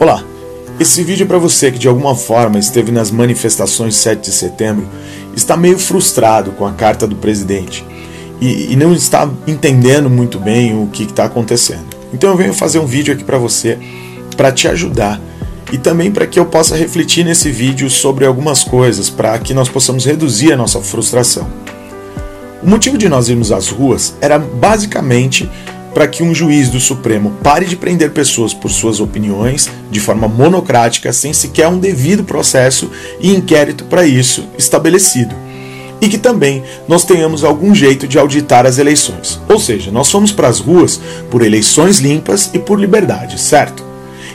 Olá, esse vídeo é para você que de alguma forma esteve nas manifestações 7 de setembro, está meio frustrado com a carta do presidente e, e não está entendendo muito bem o que está acontecendo. Então eu venho fazer um vídeo aqui para você para te ajudar e também para que eu possa refletir nesse vídeo sobre algumas coisas para que nós possamos reduzir a nossa frustração. O motivo de nós irmos às ruas era basicamente para que um juiz do Supremo pare de prender pessoas por suas opiniões de forma monocrática, sem sequer um devido processo e inquérito para isso estabelecido. E que também nós tenhamos algum jeito de auditar as eleições. Ou seja, nós fomos para as ruas por eleições limpas e por liberdade, certo?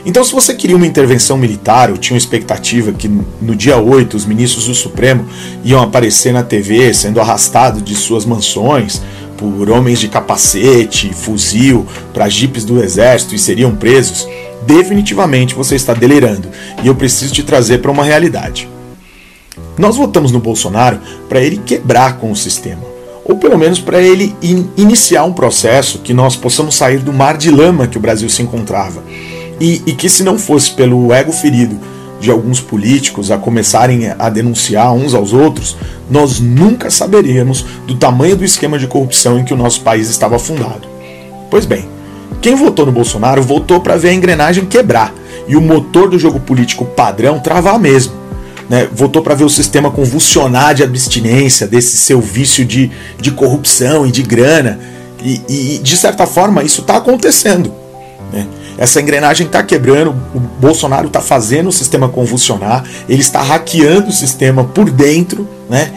Então, se você queria uma intervenção militar ou tinha uma expectativa que no dia 8 os ministros do Supremo iam aparecer na TV sendo arrastados de suas mansões por homens de capacete, fuzil, para jipes do exército e seriam presos, definitivamente você está delirando e eu preciso te trazer para uma realidade. Nós votamos no Bolsonaro para ele quebrar com o sistema, ou pelo menos para ele in iniciar um processo que nós possamos sair do mar de lama que o Brasil se encontrava. E, e que, se não fosse pelo ego ferido de alguns políticos a começarem a denunciar uns aos outros, nós nunca saberíamos do tamanho do esquema de corrupção em que o nosso país estava fundado. Pois bem, quem votou no Bolsonaro votou para ver a engrenagem quebrar e o motor do jogo político padrão travar mesmo. Né? Votou para ver o sistema convulsionar de abstinência desse seu vício de, de corrupção e de grana. E, e de certa forma, isso está acontecendo. Né? Essa engrenagem está quebrando, o Bolsonaro está fazendo o sistema convulsionar, ele está hackeando o sistema por dentro, né?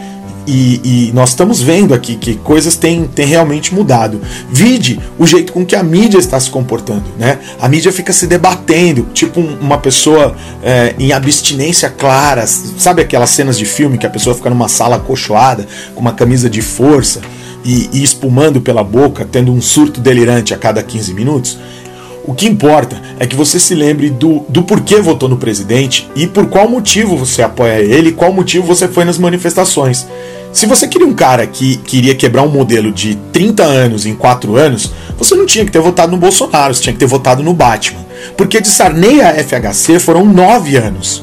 E, e, nós estamos vendo aqui que coisas têm, têm realmente mudado. Vide o jeito com que a mídia está se comportando. Né? A mídia fica se debatendo, tipo uma pessoa é, em abstinência clara. Sabe aquelas cenas de filme que a pessoa fica numa sala acolchoada, com uma camisa de força e, e espumando pela boca, tendo um surto delirante a cada 15 minutos? O que importa é que você se lembre do, do porquê votou no presidente e por qual motivo você apoia ele qual motivo você foi nas manifestações. Se você queria um cara que queria quebrar um modelo de 30 anos em 4 anos, você não tinha que ter votado no Bolsonaro, você tinha que ter votado no Batman. Porque de Sarney a FHC foram 9 anos.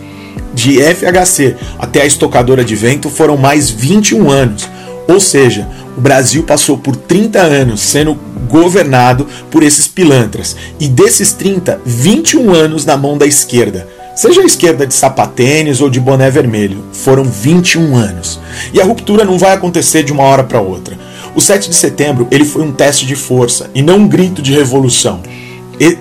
De FHC até a estocadora de vento foram mais 21 anos. Ou seja, o Brasil passou por 30 anos sendo governado por esses pilantras. E desses 30, 21 anos na mão da esquerda. Seja a esquerda de sapatênis ou de boné vermelho, foram 21 anos. E a ruptura não vai acontecer de uma hora para outra. O 7 de setembro ele foi um teste de força e não um grito de revolução.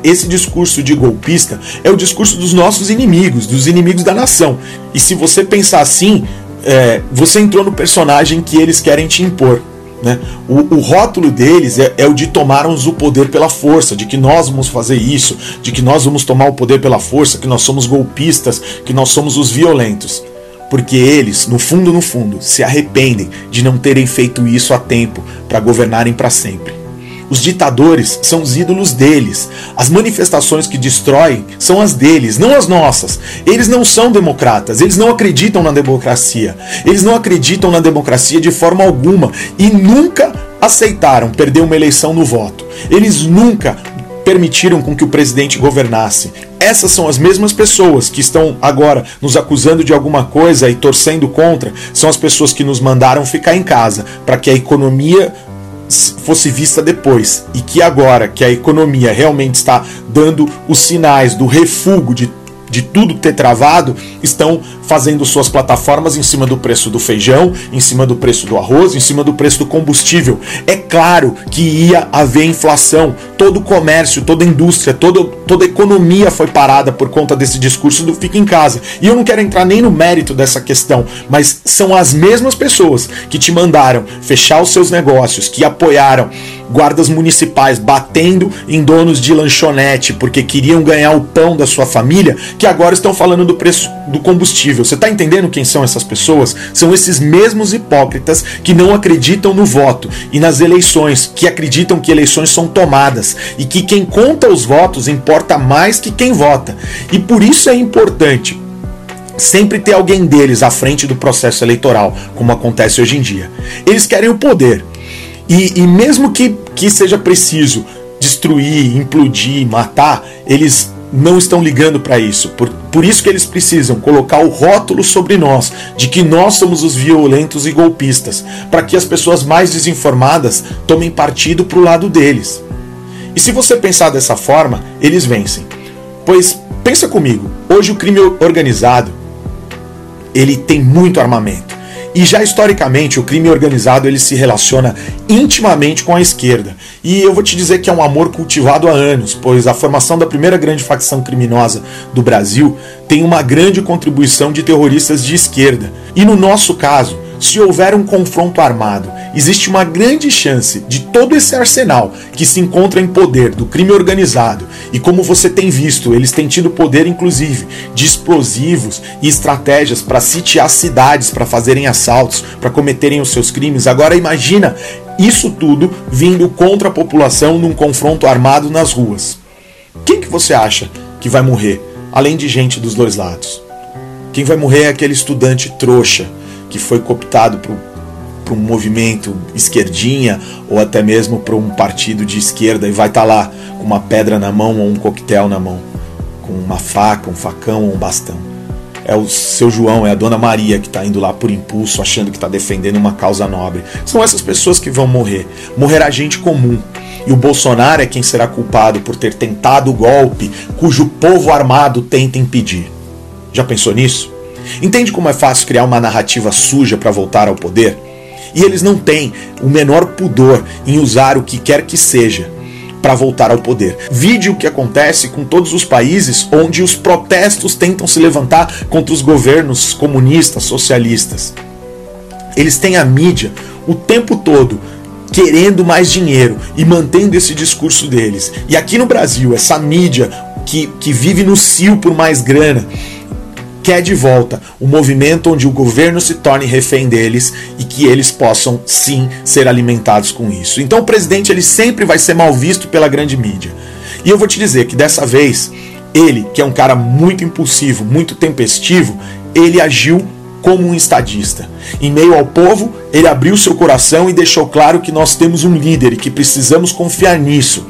Esse discurso de golpista é o discurso dos nossos inimigos, dos inimigos da nação. E se você pensar assim, é, você entrou no personagem que eles querem te impor. Né? O, o, rótulo deles é, é, o de tomarmos o poder pela força, de que nós vamos fazer isso, de que nós vamos tomar o poder pela força, que nós somos golpistas, que nós somos os violentos. Porque eles, no fundo, no fundo, se arrependem de não terem feito isso a tempo para governarem para sempre. Os ditadores são os ídolos deles. As manifestações que destroem são as deles, não as nossas. Eles não são democratas, eles não acreditam na democracia. Eles não acreditam na democracia de forma alguma e nunca aceitaram perder uma eleição no voto. Eles nunca permitiram com que o presidente governasse. Essas são as mesmas pessoas que estão agora nos acusando de alguma coisa e torcendo contra, são as pessoas que nos mandaram ficar em casa para que a economia fosse vista depois. E que agora que a economia realmente está dando os sinais do refúgio de de tudo ter travado, estão fazendo suas plataformas em cima do preço do feijão, em cima do preço do arroz, em cima do preço do combustível. É claro que ia haver inflação. Todo comércio, toda indústria, toda a economia foi parada por conta desse discurso do fica em casa. E eu não quero entrar nem no mérito dessa questão, mas são as mesmas pessoas que te mandaram fechar os seus negócios, que apoiaram guardas municipais batendo em donos de lanchonete porque queriam ganhar o pão da sua família, que agora estão falando do preço do combustível. Você está entendendo quem são essas pessoas? São esses mesmos hipócritas que não acreditam no voto e nas eleições, que acreditam que eleições são tomadas e que quem conta os votos importa mais que quem vota. E por isso é importante sempre ter alguém deles à frente do processo eleitoral, como acontece hoje em dia. Eles querem o poder, e, e mesmo que, que seja preciso destruir, implodir, matar, eles não estão ligando para isso. Por, por isso que eles precisam colocar o rótulo sobre nós de que nós somos os violentos e golpistas, para que as pessoas mais desinformadas tomem partido para o lado deles. E se você pensar dessa forma, eles vencem. Pois pensa comigo, hoje o crime organizado ele tem muito armamento. E já historicamente o crime organizado ele se relaciona intimamente com a esquerda. E eu vou te dizer que é um amor cultivado há anos, pois a formação da primeira grande facção criminosa do Brasil tem uma grande contribuição de terroristas de esquerda. E no nosso caso, se houver um confronto armado, existe uma grande chance de todo esse arsenal que se encontra em poder do crime organizado, e como você tem visto, eles têm tido poder inclusive de explosivos e estratégias para sitiar cidades, para fazerem assaltos, para cometerem os seus crimes. Agora imagina isso tudo vindo contra a população num confronto armado nas ruas. Quem que você acha que vai morrer, além de gente dos dois lados? Quem vai morrer é aquele estudante trouxa que foi cooptado para um movimento esquerdinha ou até mesmo para um partido de esquerda e vai estar tá lá com uma pedra na mão ou um coquetel na mão, com uma faca, um facão ou um bastão. É o seu João, é a dona Maria que está indo lá por impulso, achando que está defendendo uma causa nobre. São essas pessoas que vão morrer. Morrerá gente comum. E o Bolsonaro é quem será culpado por ter tentado o golpe cujo povo armado tenta impedir. Já pensou nisso? Entende como é fácil criar uma narrativa suja para voltar ao poder? E eles não têm o menor pudor em usar o que quer que seja para voltar ao poder. Vide o que acontece com todos os países onde os protestos tentam se levantar contra os governos comunistas, socialistas. Eles têm a mídia o tempo todo querendo mais dinheiro e mantendo esse discurso deles. E aqui no Brasil, essa mídia que, que vive no cio por mais grana, quer de volta o movimento onde o governo se torne refém deles e que eles possam sim ser alimentados com isso. Então o presidente ele sempre vai ser mal visto pela grande mídia. E eu vou te dizer que dessa vez ele, que é um cara muito impulsivo, muito tempestivo, ele agiu como um estadista. Em meio ao povo, ele abriu seu coração e deixou claro que nós temos um líder e que precisamos confiar nisso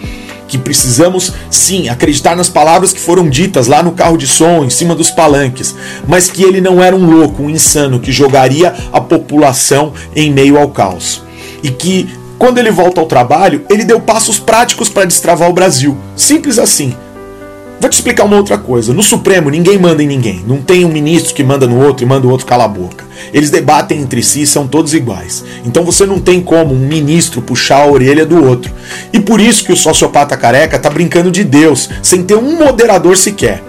que precisamos sim acreditar nas palavras que foram ditas lá no carro de som, em cima dos palanques, mas que ele não era um louco, um insano que jogaria a população em meio ao caos. E que quando ele volta ao trabalho, ele deu passos práticos para destravar o Brasil. Simples assim. Vou te explicar uma outra coisa. No Supremo, ninguém manda em ninguém. Não tem um ministro que manda no outro e manda o outro calar a boca. Eles debatem entre si, são todos iguais. Então você não tem como um ministro puxar a orelha do outro. E por isso que o sociopata careca tá brincando de Deus, sem ter um moderador sequer.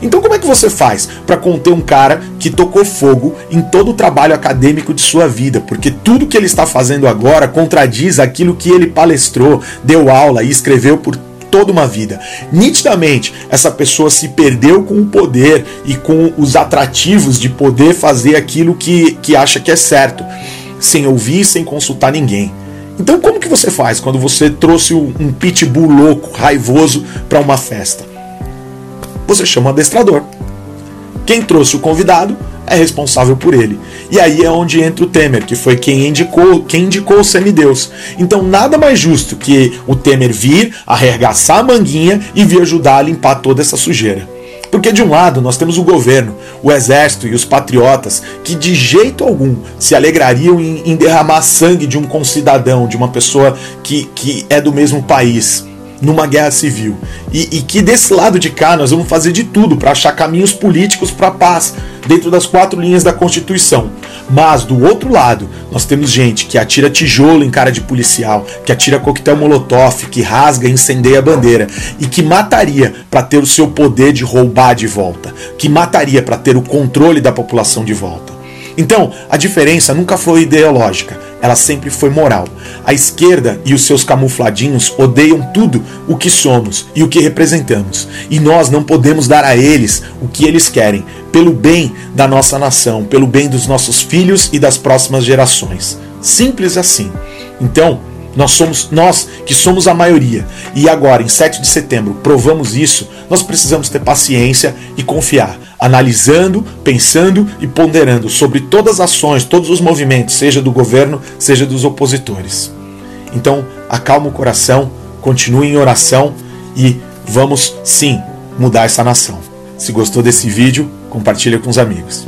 Então como é que você faz para conter um cara que tocou fogo em todo o trabalho acadêmico de sua vida? Porque tudo que ele está fazendo agora contradiz aquilo que ele palestrou, deu aula e escreveu por toda uma vida. Nitidamente, essa pessoa se perdeu com o poder e com os atrativos de poder fazer aquilo que, que acha que é certo, sem ouvir, sem consultar ninguém. Então, como que você faz quando você trouxe um pitbull louco, raivoso, para uma festa? Você chama o adestrador. Quem trouxe o convidado é responsável por ele. E aí é onde entra o Temer, que foi quem indicou, quem indicou o semideus. Então nada mais justo que o Temer vir, arregaçar a manguinha e vir ajudar a limpar toda essa sujeira. Porque de um lado nós temos o governo, o exército e os patriotas que de jeito algum se alegrariam em, em derramar sangue de um concidadão, de uma pessoa que, que é do mesmo país numa guerra civil. E, e, que desse lado de cá nós vamos fazer de tudo para achar caminhos políticos para a paz, dentro das quatro linhas da Constituição. Mas do outro lado, nós temos gente que atira tijolo em cara de policial, que atira coquetel molotov, que rasga e incendeia a bandeira e que mataria para ter o seu poder de roubar de volta, que mataria para ter o controle da população de volta. Então, a diferença nunca foi ideológica, ela sempre foi moral. A esquerda e os seus camufladinhos odeiam tudo o que somos e o que representamos, e nós não podemos dar a eles o que eles querem, pelo bem da nossa nação, pelo bem dos nossos filhos e das próximas gerações. Simples assim. Então, nós somos nós que somos a maioria. E agora, em 7 de setembro, provamos isso. Nós precisamos ter paciência e confiar, analisando, pensando e ponderando sobre todas as ações, todos os movimentos, seja do governo, seja dos opositores. Então, acalma o coração, continue em oração e vamos sim mudar essa nação. Se gostou desse vídeo, compartilha com os amigos.